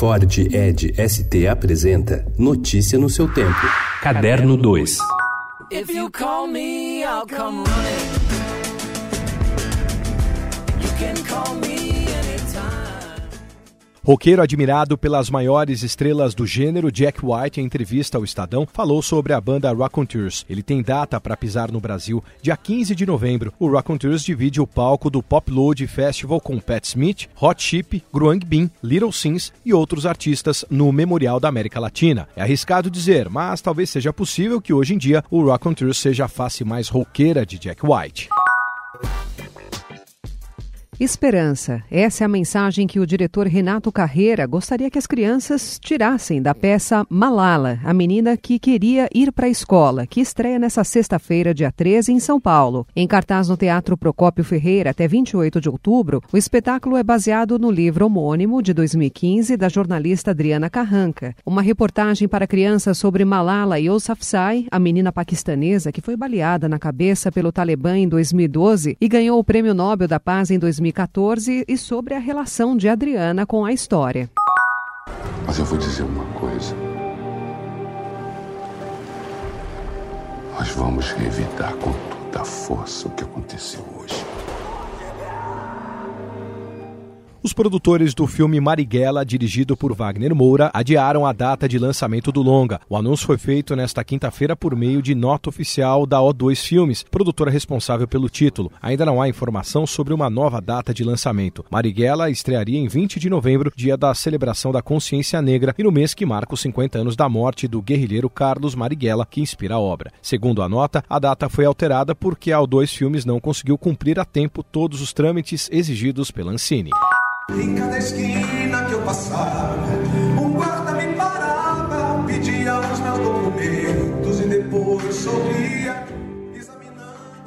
Ford Ed ST apresenta Notícia no seu tempo. Caderno 2. If you call me, I'll come running. Roqueiro admirado pelas maiores estrelas do gênero, Jack White, em entrevista ao Estadão, falou sobre a banda Raconteurs. Ele tem data para pisar no Brasil, dia 15 de novembro. O Raconteurs divide o palco do Pop Load Festival com Pat Smith, Hot Chip, Gruang Bin, Little Sims e outros artistas no Memorial da América Latina. É arriscado dizer, mas talvez seja possível que hoje em dia o Raconteurs seja a face mais roqueira de Jack White. Esperança. Essa é a mensagem que o diretor Renato Carreira gostaria que as crianças tirassem da peça Malala, a menina que queria ir para a escola, que estreia nessa sexta-feira, dia 13, em São Paulo. Em cartaz no Teatro Procópio Ferreira até 28 de outubro, o espetáculo é baseado no livro homônimo de 2015 da jornalista Adriana Carranca. Uma reportagem para crianças sobre Malala Yousafzai, a menina paquistanesa que foi baleada na cabeça pelo Talibã em 2012 e ganhou o Prêmio Nobel da Paz em 2015. 2014 e sobre a relação de Adriana com a história. Mas eu vou dizer uma coisa. Nós vamos revidar com toda a força o que aconteceu hoje. Os produtores do filme Marighella, dirigido por Wagner Moura, adiaram a data de lançamento do longa. O anúncio foi feito nesta quinta-feira por meio de nota oficial da O2 Filmes, produtora responsável pelo título. Ainda não há informação sobre uma nova data de lançamento. Marighella estrearia em 20 de novembro, dia da celebração da consciência negra, e no mês que marca os 50 anos da morte do guerrilheiro Carlos Marighella, que inspira a obra. Segundo a nota, a data foi alterada porque a O2 Filmes não conseguiu cumprir a tempo todos os trâmites exigidos pela Ancine. Em cada esquina que eu passava, um guarda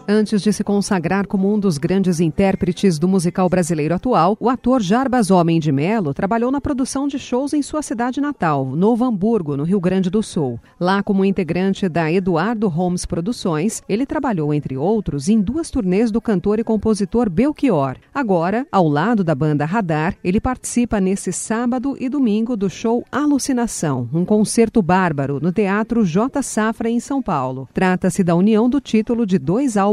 Antes de se consagrar como um dos grandes intérpretes do musical brasileiro atual, o ator Jarbas Homem de Melo trabalhou na produção de shows em sua cidade natal, Novo Hamburgo, no Rio Grande do Sul. Lá, como integrante da Eduardo Holmes Produções, ele trabalhou, entre outros, em duas turnês do cantor e compositor Belchior. Agora, ao lado da banda Radar, ele participa nesse sábado e domingo do show Alucinação, um concerto bárbaro no Teatro J. Safra, em São Paulo. Trata-se da união do título de dois álbuns